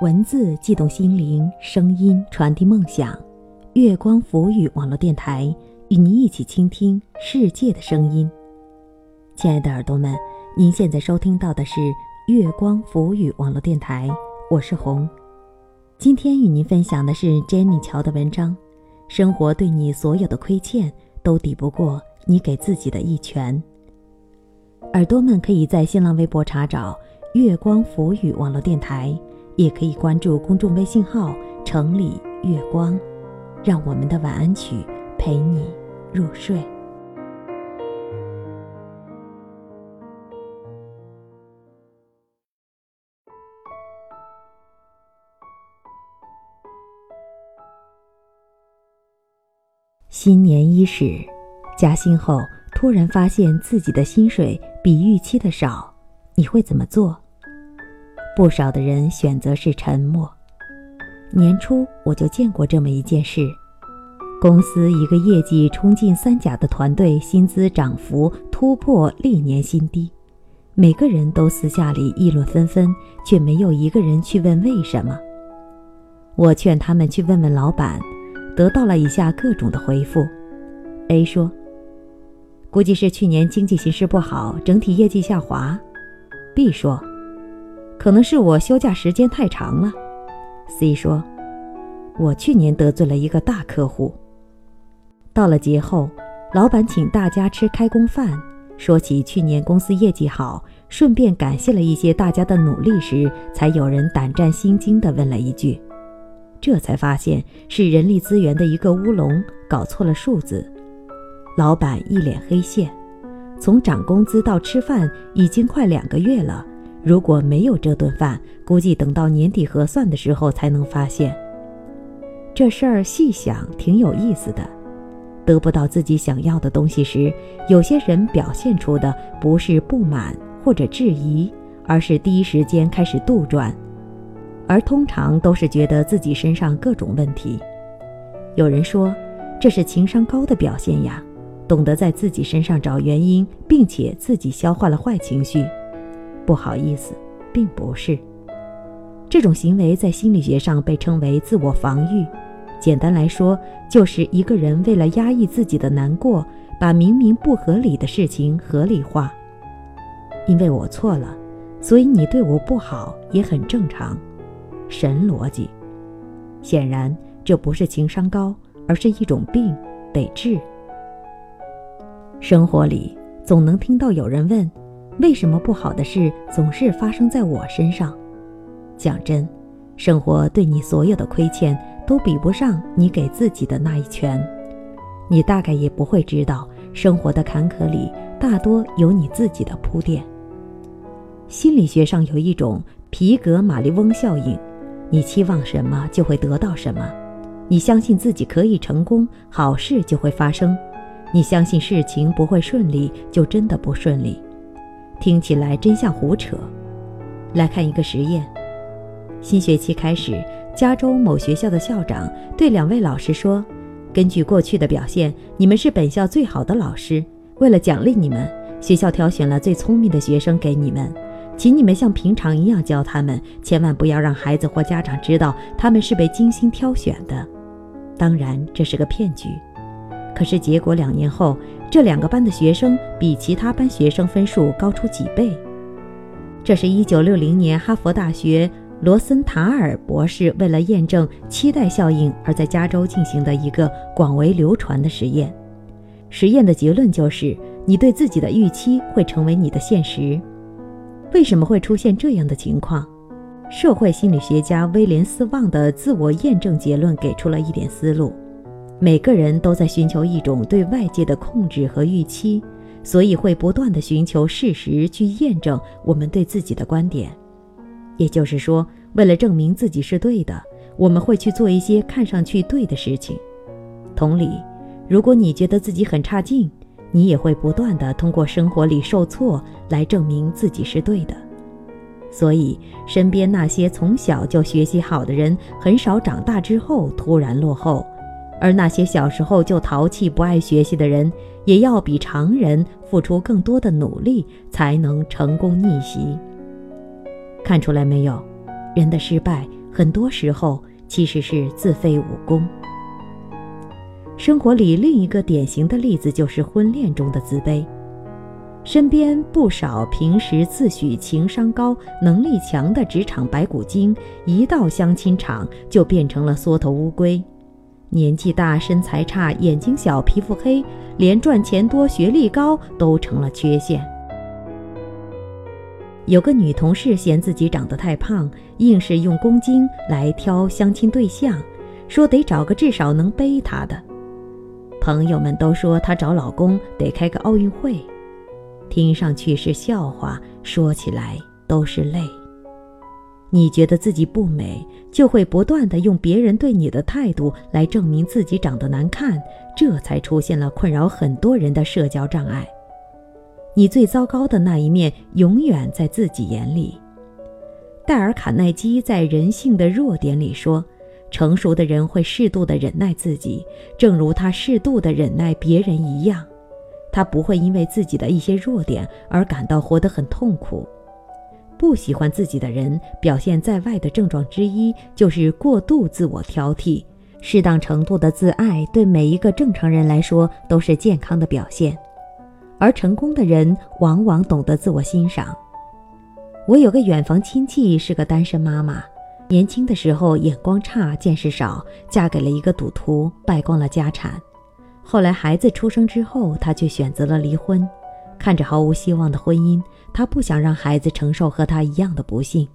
文字悸动心灵，声音传递梦想。月光浮语网络电台与您一起倾听世界的声音。亲爱的耳朵们，您现在收听到的是月光浮语网络电台，我是红。今天与您分享的是 Jenny 乔的文章：生活对你所有的亏欠，都抵不过你给自己的一拳。耳朵们可以在新浪微博查找“月光浮语网络电台”。也可以关注公众微信号“城里月光”，让我们的晚安曲陪你入睡。新年伊始，加薪后突然发现自己的薪水比预期的少，你会怎么做？不少的人选择是沉默。年初我就见过这么一件事：公司一个业绩冲进三甲的团队，薪资涨幅突破历年新低，每个人都私下里议论纷纷，却没有一个人去问为什么。我劝他们去问问老板，得到了以下各种的回复：A 说，估计是去年经济形势不好，整体业绩下滑；B 说。可能是我休假时间太长了，C 说：“我去年得罪了一个大客户。”到了节后，老板请大家吃开工饭，说起去年公司业绩好，顺便感谢了一些大家的努力时，才有人胆战心惊地问了一句：“这才发现是人力资源的一个乌龙，搞错了数字。”老板一脸黑线，从涨工资到吃饭已经快两个月了。如果没有这顿饭，估计等到年底核算的时候才能发现。这事儿细想挺有意思的。得不到自己想要的东西时，有些人表现出的不是不满或者质疑，而是第一时间开始杜撰，而通常都是觉得自己身上各种问题。有人说，这是情商高的表现呀，懂得在自己身上找原因，并且自己消化了坏情绪。不好意思，并不是。这种行为在心理学上被称为自我防御。简单来说，就是一个人为了压抑自己的难过，把明明不合理的事情合理化。因为我错了，所以你对我不好也很正常。神逻辑。显然，这不是情商高，而是一种病，得治。生活里总能听到有人问。为什么不好的事总是发生在我身上？讲真，生活对你所有的亏欠都比不上你给自己的那一拳。你大概也不会知道，生活的坎坷里大多有你自己的铺垫。心理学上有一种皮格马利翁效应：你期望什么就会得到什么；你相信自己可以成功，好事就会发生；你相信事情不会顺利，就真的不顺利。听起来真像胡扯。来看一个实验：新学期开始，加州某学校的校长对两位老师说：“根据过去的表现，你们是本校最好的老师。为了奖励你们，学校挑选了最聪明的学生给你们，请你们像平常一样教他们，千万不要让孩子或家长知道他们是被精心挑选的。当然，这是个骗局。”可是结果两年后，这两个班的学生比其他班学生分数高出几倍。这是一九六零年哈佛大学罗森塔尔博士为了验证期待效应而在加州进行的一个广为流传的实验。实验的结论就是，你对自己的预期会成为你的现实。为什么会出现这样的情况？社会心理学家威廉斯旺的自我验证结论给出了一点思路。每个人都在寻求一种对外界的控制和预期，所以会不断的寻求事实去验证我们对自己的观点。也就是说，为了证明自己是对的，我们会去做一些看上去对的事情。同理，如果你觉得自己很差劲，你也会不断的通过生活里受挫来证明自己是对的。所以，身边那些从小就学习好的人，很少长大之后突然落后。而那些小时候就淘气不爱学习的人，也要比常人付出更多的努力，才能成功逆袭。看出来没有？人的失败很多时候其实是自废武功。生活里另一个典型的例子就是婚恋中的自卑。身边不少平时自诩情商高、能力强的职场白骨精，一到相亲场就变成了缩头乌龟。年纪大、身材差、眼睛小、皮肤黑，连赚钱多、学历高都成了缺陷。有个女同事嫌自己长得太胖，硬是用公斤来挑相亲对象，说得找个至少能背她的。朋友们都说她找老公得开个奥运会。听上去是笑话，说起来都是泪。你觉得自己不美，就会不断的用别人对你的态度来证明自己长得难看，这才出现了困扰很多人的社交障碍。你最糟糕的那一面，永远在自己眼里。戴尔·卡耐基在《人性的弱点》里说：“成熟的人会适度的忍耐自己，正如他适度的忍耐别人一样。”他不会因为自己的一些弱点而感到活得很痛苦。不喜欢自己的人表现在外的症状之一就是过度自我挑剔。适当程度的自爱对每一个正常人来说都是健康的表现。而成功的人往往懂得自我欣赏。我有个远房亲戚是个单身妈妈，年轻的时候眼光差、见识少，嫁给了一个赌徒，败光了家产。后来孩子出生之后，她却选择了离婚。看着毫无希望的婚姻，他不想让孩子承受和他一样的不幸。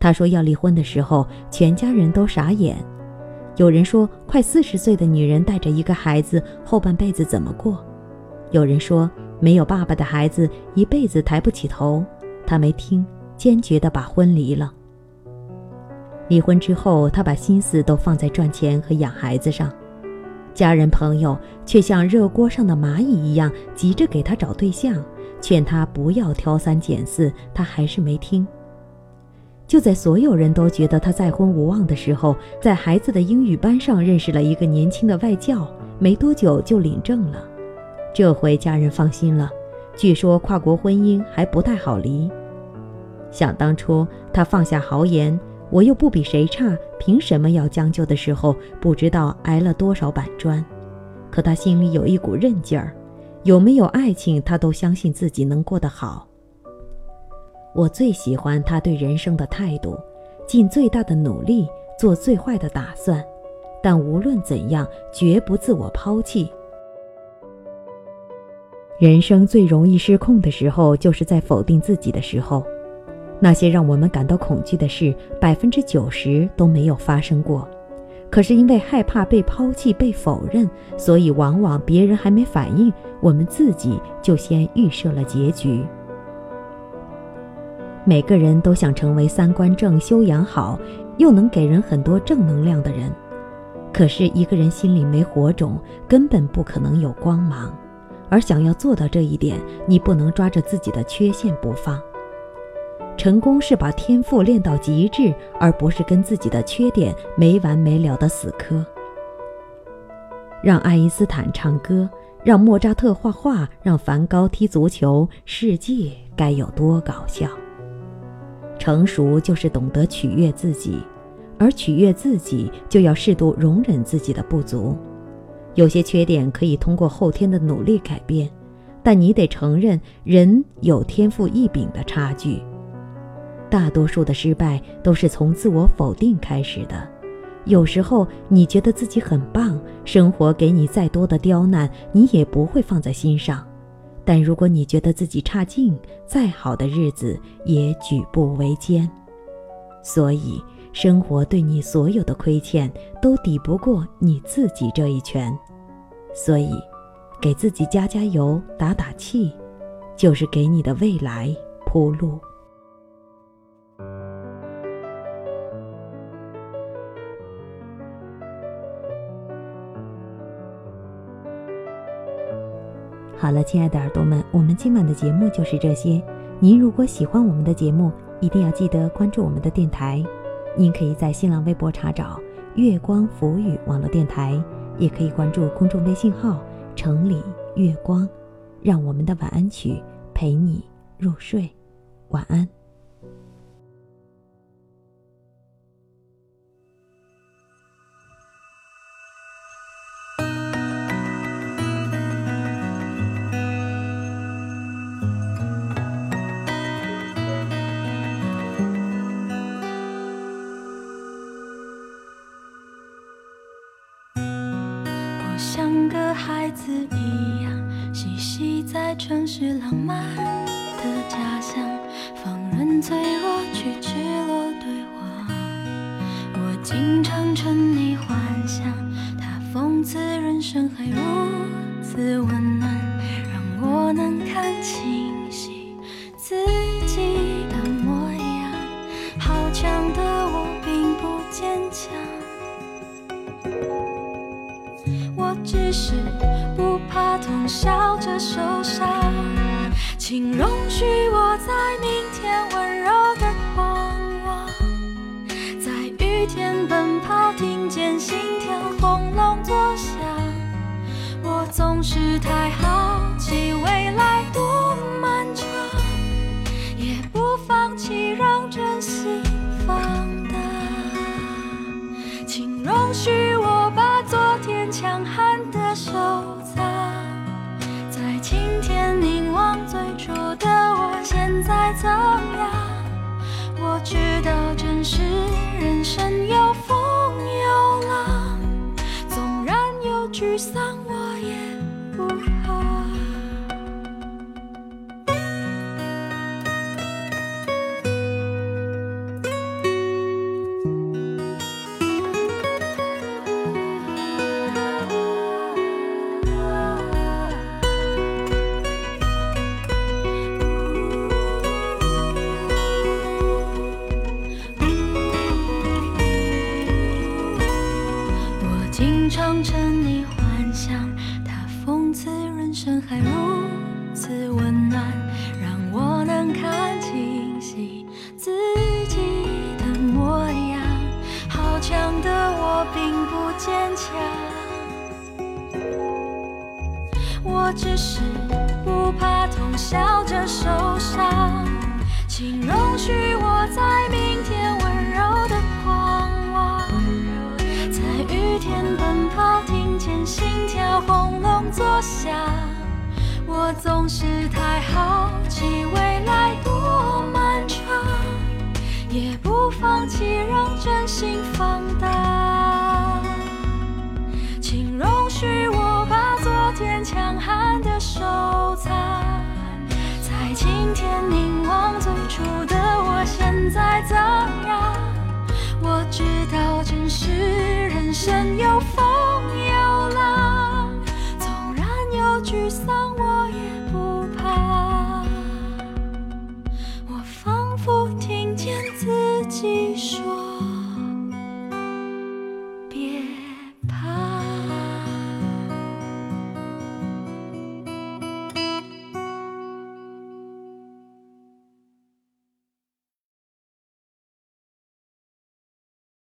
他说要离婚的时候，全家人都傻眼。有人说，快四十岁的女人带着一个孩子，后半辈子怎么过？有人说，没有爸爸的孩子一辈子抬不起头。他没听，坚决地把婚离了。离婚之后，他把心思都放在赚钱和养孩子上。家人朋友却像热锅上的蚂蚁一样，急着给他找对象，劝他不要挑三拣四，他还是没听。就在所有人都觉得他再婚无望的时候，在孩子的英语班上认识了一个年轻的外教，没多久就领证了。这回家人放心了，据说跨国婚姻还不太好离。想当初他放下豪言。我又不比谁差，凭什么要将就的时候，不知道挨了多少板砖。可他心里有一股韧劲儿，有没有爱情，他都相信自己能过得好。我最喜欢他对人生的态度：尽最大的努力，做最坏的打算，但无论怎样，绝不自我抛弃。人生最容易失控的时候，就是在否定自己的时候。那些让我们感到恐惧的事，百分之九十都没有发生过。可是因为害怕被抛弃、被否认，所以往往别人还没反应，我们自己就先预设了结局。每个人都想成为三观正、修养好，又能给人很多正能量的人。可是一个人心里没火种，根本不可能有光芒。而想要做到这一点，你不能抓着自己的缺陷不放。成功是把天赋练到极致，而不是跟自己的缺点没完没了的死磕。让爱因斯坦唱歌，让莫扎特画画，让梵高踢足球，世界该有多搞笑？成熟就是懂得取悦自己，而取悦自己就要适度容忍自己的不足。有些缺点可以通过后天的努力改变，但你得承认人有天赋异禀的差距。大多数的失败都是从自我否定开始的。有时候你觉得自己很棒，生活给你再多的刁难，你也不会放在心上。但如果你觉得自己差劲，再好的日子也举步维艰。所以，生活对你所有的亏欠都抵不过你自己这一拳。所以，给自己加加油、打打气，就是给你的未来铺路。好了，亲爱的耳朵们，我们今晚的节目就是这些。您如果喜欢我们的节目，一定要记得关注我们的电台。您可以在新浪微博查找“月光浮语网络电台”，也可以关注公众微信号“城里月光”，让我们的晚安曲陪你入睡。晚安。子一样，嬉戏在城市浪漫的家乡，放任脆弱去赤裸对话。我经常沉溺幻想，他讽刺人生还如此温暖，让我能看清晰自己的模样。好强的我并不坚强。我只是笑着受伤，请容许我在明天温柔的狂妄，在雨天奔跑，听见心跳轰隆作响。我总是太再怎样？我知道真实人生有风有浪，纵然有沮丧，我只是不怕痛，笑着受伤。请容许我在明天温柔的狂妄。在雨天奔跑，听见心跳轰隆作响。我总是太好是人生有